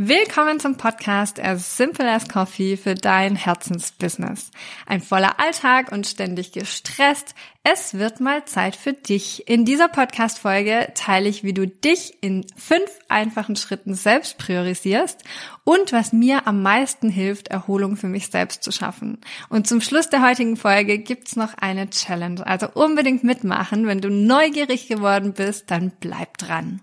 Willkommen zum Podcast As Simple as Coffee für dein Herzensbusiness. Ein voller Alltag und ständig gestresst. Es wird mal Zeit für dich. In dieser Podcast-Folge teile ich, wie du dich in fünf einfachen Schritten selbst priorisierst und was mir am meisten hilft, Erholung für mich selbst zu schaffen. Und zum Schluss der heutigen Folge gibt's noch eine Challenge. Also unbedingt mitmachen. Wenn du neugierig geworden bist, dann bleib dran.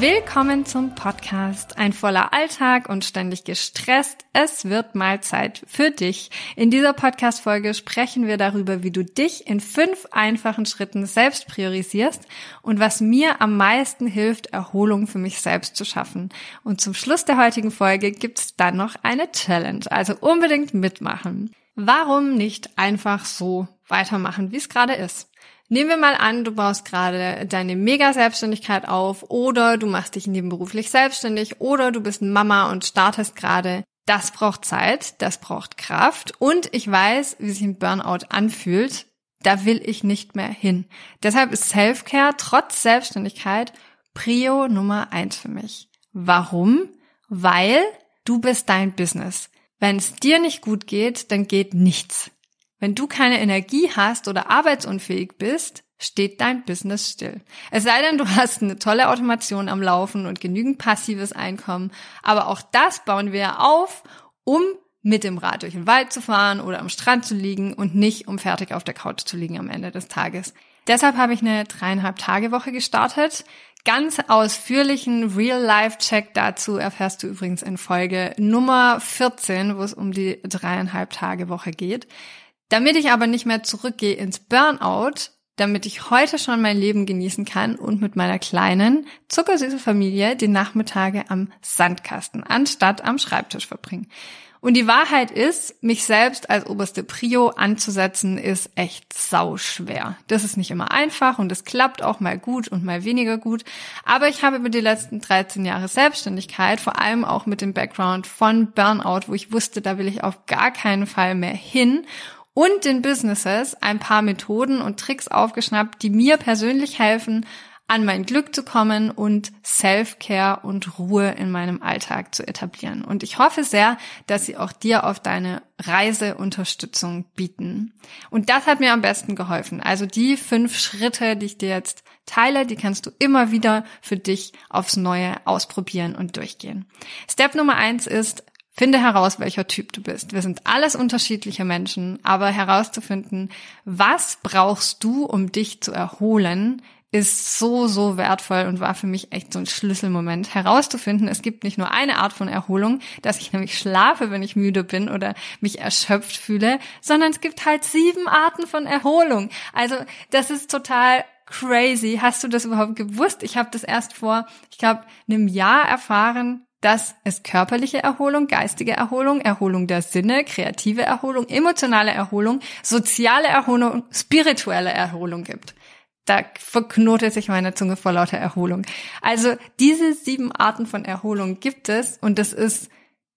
Willkommen zum Podcast. Ein voller Alltag und ständig gestresst. Es wird mal Zeit für dich. In dieser Podcast-Folge sprechen wir darüber, wie du dich in fünf einfachen Schritten selbst priorisierst und was mir am meisten hilft, Erholung für mich selbst zu schaffen. Und zum Schluss der heutigen Folge gibt's dann noch eine Challenge. Also unbedingt mitmachen. Warum nicht einfach so weitermachen, wie es gerade ist? Nehmen wir mal an, du baust gerade deine Mega-Selbstständigkeit auf oder du machst dich nebenberuflich selbstständig oder du bist Mama und startest gerade. Das braucht Zeit, das braucht Kraft und ich weiß, wie sich ein Burnout anfühlt. Da will ich nicht mehr hin. Deshalb ist Selfcare trotz Selbstständigkeit Prio Nummer eins für mich. Warum? Weil du bist dein Business. Wenn es dir nicht gut geht, dann geht nichts. Wenn du keine Energie hast oder arbeitsunfähig bist, steht dein Business still. Es sei denn, du hast eine tolle Automation am Laufen und genügend passives Einkommen. Aber auch das bauen wir auf, um mit dem Rad durch den Wald zu fahren oder am Strand zu liegen und nicht um fertig auf der Couch zu liegen am Ende des Tages. Deshalb habe ich eine dreieinhalb Tage Woche gestartet. Ganz ausführlichen Real-Life-Check dazu erfährst du übrigens in Folge Nummer 14, wo es um die dreieinhalb Tage Woche geht. Damit ich aber nicht mehr zurückgehe ins Burnout, damit ich heute schon mein Leben genießen kann und mit meiner kleinen, zuckersüße Familie die Nachmittage am Sandkasten anstatt am Schreibtisch verbringe. Und die Wahrheit ist, mich selbst als oberste Prio anzusetzen, ist echt sau schwer. Das ist nicht immer einfach und es klappt auch mal gut und mal weniger gut. Aber ich habe über die letzten 13 Jahre Selbstständigkeit, vor allem auch mit dem Background von Burnout, wo ich wusste, da will ich auf gar keinen Fall mehr hin und den Businesses ein paar Methoden und Tricks aufgeschnappt, die mir persönlich helfen, an mein Glück zu kommen und Self-Care und Ruhe in meinem Alltag zu etablieren. Und ich hoffe sehr, dass sie auch dir auf deine Reise Unterstützung bieten. Und das hat mir am besten geholfen. Also die fünf Schritte, die ich dir jetzt teile, die kannst du immer wieder für dich aufs Neue ausprobieren und durchgehen. Step Nummer eins ist, Finde heraus, welcher Typ du bist. Wir sind alles unterschiedliche Menschen, aber herauszufinden, was brauchst du, um dich zu erholen, ist so, so wertvoll und war für mich echt so ein Schlüsselmoment. Herauszufinden, es gibt nicht nur eine Art von Erholung, dass ich nämlich schlafe, wenn ich müde bin oder mich erschöpft fühle, sondern es gibt halt sieben Arten von Erholung. Also das ist total crazy. Hast du das überhaupt gewusst? Ich habe das erst vor, ich glaube, einem Jahr erfahren, dass es körperliche Erholung, geistige Erholung, Erholung der Sinne, kreative Erholung, emotionale Erholung, soziale Erholung, spirituelle Erholung gibt. Da verknotet sich meine Zunge vor lauter Erholung. Also diese sieben Arten von Erholung gibt es und das ist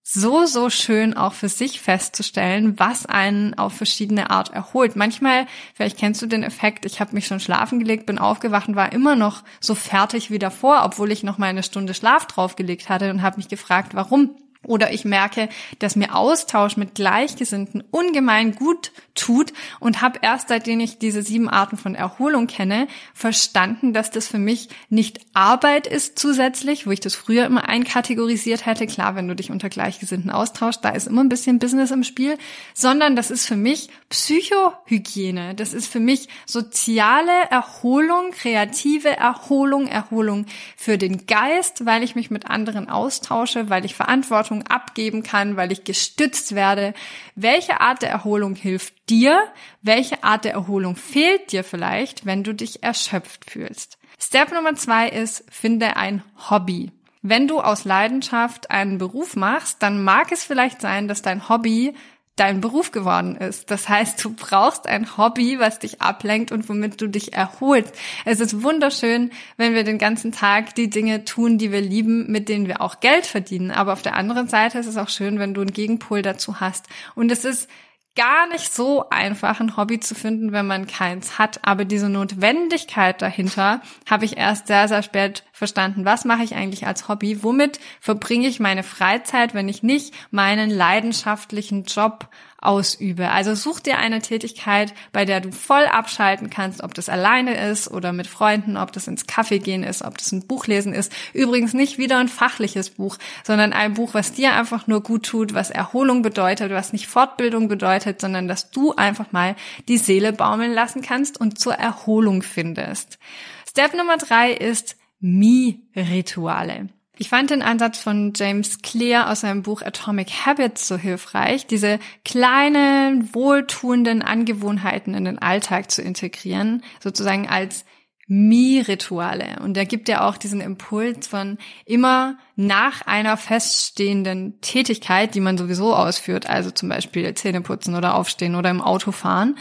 so, so schön auch für sich festzustellen, was einen auf verschiedene Art erholt. Manchmal, vielleicht kennst du den Effekt, ich habe mich schon schlafen gelegt, bin aufgewacht und war immer noch so fertig wie davor, obwohl ich noch mal eine Stunde Schlaf draufgelegt hatte und habe mich gefragt, warum. Oder ich merke, dass mir Austausch mit Gleichgesinnten ungemein gut tut und habe erst seitdem ich diese sieben Arten von Erholung kenne, verstanden, dass das für mich nicht Arbeit ist zusätzlich, wo ich das früher immer einkategorisiert hätte. Klar, wenn du dich unter Gleichgesinnten austauschst, da ist immer ein bisschen Business im Spiel, sondern das ist für mich Psychohygiene. Das ist für mich soziale Erholung, kreative Erholung, Erholung für den Geist, weil ich mich mit anderen austausche, weil ich Verantwortung Verantwortung abgeben kann, weil ich gestützt werde. Welche Art der Erholung hilft dir? Welche Art der Erholung fehlt dir vielleicht, wenn du dich erschöpft fühlst? Step Nummer zwei ist, finde ein Hobby. Wenn du aus Leidenschaft einen Beruf machst, dann mag es vielleicht sein, dass dein Hobby dein Beruf geworden ist. Das heißt, du brauchst ein Hobby, was dich ablenkt und womit du dich erholst. Es ist wunderschön, wenn wir den ganzen Tag die Dinge tun, die wir lieben, mit denen wir auch Geld verdienen. Aber auf der anderen Seite ist es auch schön, wenn du einen Gegenpol dazu hast. Und es ist gar nicht so einfach, ein Hobby zu finden, wenn man keins hat. Aber diese Notwendigkeit dahinter habe ich erst sehr, sehr spät verstanden. Was mache ich eigentlich als Hobby? Womit verbringe ich meine Freizeit, wenn ich nicht meinen leidenschaftlichen Job ausübe. Also such dir eine Tätigkeit, bei der du voll abschalten kannst, ob das alleine ist oder mit Freunden, ob das ins Kaffee gehen ist, ob das ein Buch lesen ist. Übrigens nicht wieder ein fachliches Buch, sondern ein Buch, was dir einfach nur gut tut, was Erholung bedeutet, was nicht Fortbildung bedeutet, sondern dass du einfach mal die Seele baumeln lassen kannst und zur Erholung findest. Step Nummer drei ist Mi-Rituale. Ich fand den Ansatz von James Clear aus seinem Buch Atomic Habits so hilfreich, diese kleinen, wohltuenden Angewohnheiten in den Alltag zu integrieren, sozusagen als Mi-Rituale. Und er gibt ja auch diesen Impuls von immer nach einer feststehenden Tätigkeit, die man sowieso ausführt, also zum Beispiel Zähneputzen oder Aufstehen oder im Auto fahren,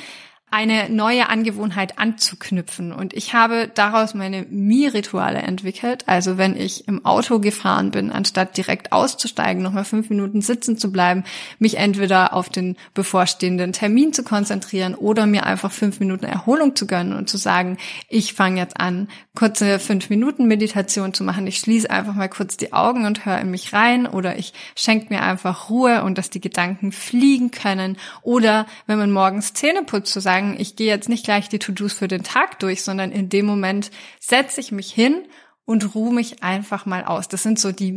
eine neue Angewohnheit anzuknüpfen. Und ich habe daraus meine Mi-Rituale entwickelt. Also wenn ich im Auto gefahren bin, anstatt direkt auszusteigen, nochmal fünf Minuten sitzen zu bleiben, mich entweder auf den bevorstehenden Termin zu konzentrieren oder mir einfach fünf Minuten Erholung zu gönnen und zu sagen, ich fange jetzt an, kurze fünf Minuten Meditation zu machen. Ich schließe einfach mal kurz die Augen und höre in mich rein oder ich schenke mir einfach Ruhe und dass die Gedanken fliegen können. Oder wenn man morgens Zähne putzt, zu sagen, sagen, ich gehe jetzt nicht gleich die To-Dos für den Tag durch, sondern in dem Moment setze ich mich hin und ruhe mich einfach mal aus. Das sind so die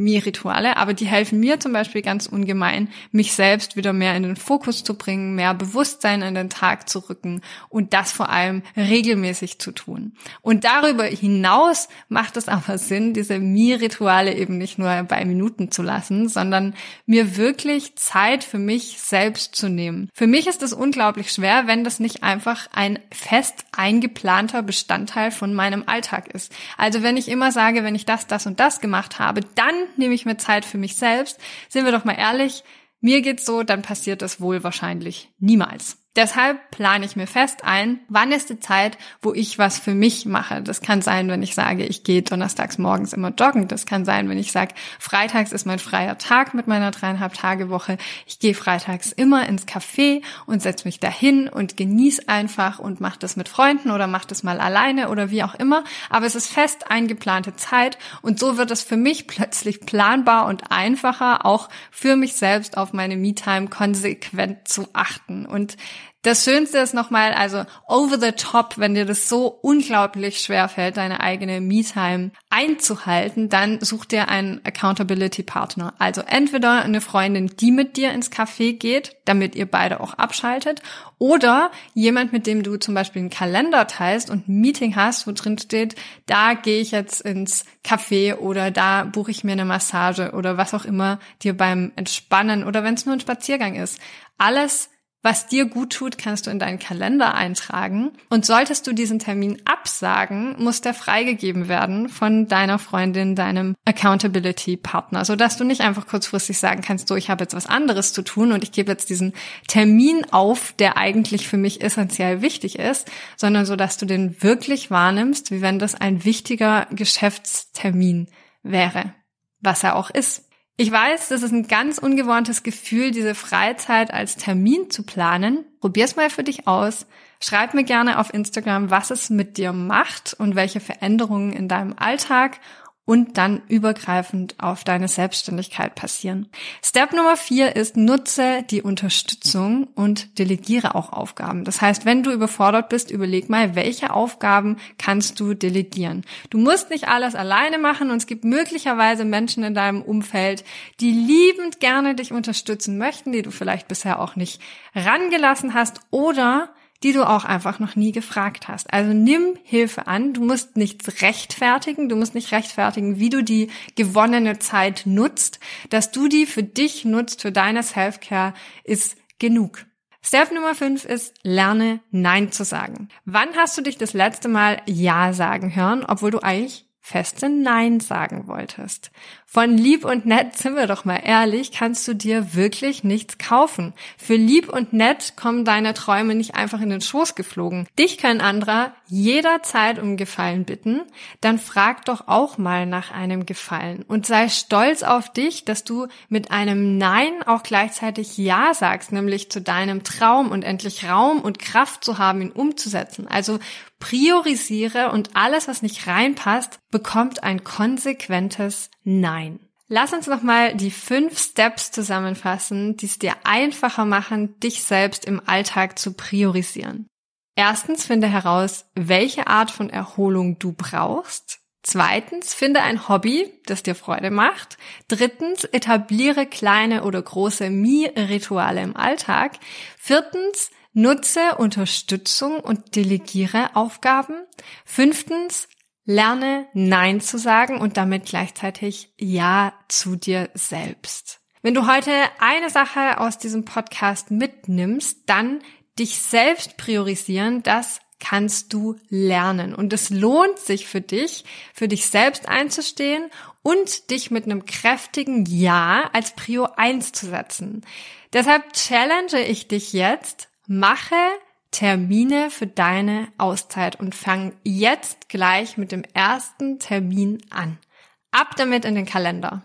Mini-Mini-Mi-Rituale, aber die helfen mir zum Beispiel ganz ungemein, mich selbst wieder mehr in den Fokus zu bringen, mehr Bewusstsein in den Tag zu rücken und das vor allem regelmäßig zu tun. Und darüber hinaus macht es aber Sinn, diese Mi-Rituale eben nicht nur bei Minuten zu lassen, sondern mir wirklich Zeit für mich selbst zu nehmen. Für mich ist es unglaublich schwer, wenn das nicht einfach ein fest eingeplanter Bestandteil von meinem Alltag ist. Also wenn ich immer sage, wenn ich das, das und das gemacht habe, dann nehme ich mir Zeit für mich selbst. Sind wir doch mal ehrlich, mir geht's so, dann passiert das wohl wahrscheinlich niemals. Deshalb plane ich mir fest ein, wann ist die Zeit, wo ich was für mich mache. Das kann sein, wenn ich sage, ich gehe donnerstags morgens immer joggen. Das kann sein, wenn ich sage, freitags ist mein freier Tag mit meiner dreieinhalb Tage Woche. Ich gehe freitags immer ins Café und setze mich dahin und genieße einfach und mache das mit Freunden oder mache das mal alleine oder wie auch immer. Aber es ist fest eingeplante Zeit und so wird es für mich plötzlich planbar und einfacher, auch für mich selbst auf meine Me-Time konsequent zu achten. Und das Schönste ist nochmal, also over the top, wenn dir das so unglaublich schwer fällt, deine eigene Me-Time einzuhalten, dann such dir einen Accountability Partner. Also entweder eine Freundin, die mit dir ins Café geht, damit ihr beide auch abschaltet, oder jemand, mit dem du zum Beispiel einen Kalender teilst und ein Meeting hast, wo drin steht, da gehe ich jetzt ins Café oder da buche ich mir eine Massage oder was auch immer dir beim Entspannen oder wenn es nur ein Spaziergang ist. Alles was dir gut tut, kannst du in deinen Kalender eintragen. Und solltest du diesen Termin absagen, muss der freigegeben werden von deiner Freundin, deinem Accountability-Partner, sodass du nicht einfach kurzfristig sagen kannst, so, ich habe jetzt was anderes zu tun und ich gebe jetzt diesen Termin auf, der eigentlich für mich essentiell wichtig ist, sondern so, dass du den wirklich wahrnimmst, wie wenn das ein wichtiger Geschäftstermin wäre, was er auch ist. Ich weiß, das ist ein ganz ungewohntes Gefühl, diese Freizeit als Termin zu planen. Probier's mal für dich aus. Schreib mir gerne auf Instagram, was es mit dir macht und welche Veränderungen in deinem Alltag und dann übergreifend auf deine Selbstständigkeit passieren. Step Nummer vier ist, nutze die Unterstützung und delegiere auch Aufgaben. Das heißt, wenn du überfordert bist, überleg mal, welche Aufgaben kannst du delegieren. Du musst nicht alles alleine machen und es gibt möglicherweise Menschen in deinem Umfeld, die liebend gerne dich unterstützen möchten, die du vielleicht bisher auch nicht rangelassen hast oder die du auch einfach noch nie gefragt hast. Also nimm Hilfe an. Du musst nichts rechtfertigen. Du musst nicht rechtfertigen, wie du die gewonnene Zeit nutzt. Dass du die für dich nutzt, für deine Selfcare, ist genug. Step Nummer 5 ist, lerne Nein zu sagen. Wann hast du dich das letzte Mal Ja sagen hören, obwohl du eigentlich feste Nein sagen wolltest. Von lieb und nett, sind wir doch mal ehrlich, kannst du dir wirklich nichts kaufen. Für lieb und nett kommen deine Träume nicht einfach in den Schoß geflogen. Dich können anderer jederzeit um Gefallen bitten, dann frag doch auch mal nach einem Gefallen und sei stolz auf dich, dass du mit einem Nein auch gleichzeitig Ja sagst, nämlich zu deinem Traum und endlich Raum und Kraft zu haben, ihn umzusetzen. Also priorisiere und alles, was nicht reinpasst, bekommt ein konsequentes Nein. Lass uns nochmal die fünf Steps zusammenfassen, die es dir einfacher machen, dich selbst im Alltag zu priorisieren. Erstens, finde heraus, welche Art von Erholung du brauchst. Zweitens, finde ein Hobby, das dir Freude macht. Drittens, etabliere kleine oder große Me-Rituale im Alltag. Viertens, Nutze Unterstützung und delegiere Aufgaben. Fünftens, lerne Nein zu sagen und damit gleichzeitig Ja zu dir selbst. Wenn du heute eine Sache aus diesem Podcast mitnimmst, dann dich selbst priorisieren, das kannst du lernen. Und es lohnt sich für dich, für dich selbst einzustehen und dich mit einem kräftigen Ja als Prio 1 zu setzen. Deshalb challenge ich dich jetzt, Mache Termine für deine Auszeit und fang jetzt gleich mit dem ersten Termin an. Ab damit in den Kalender.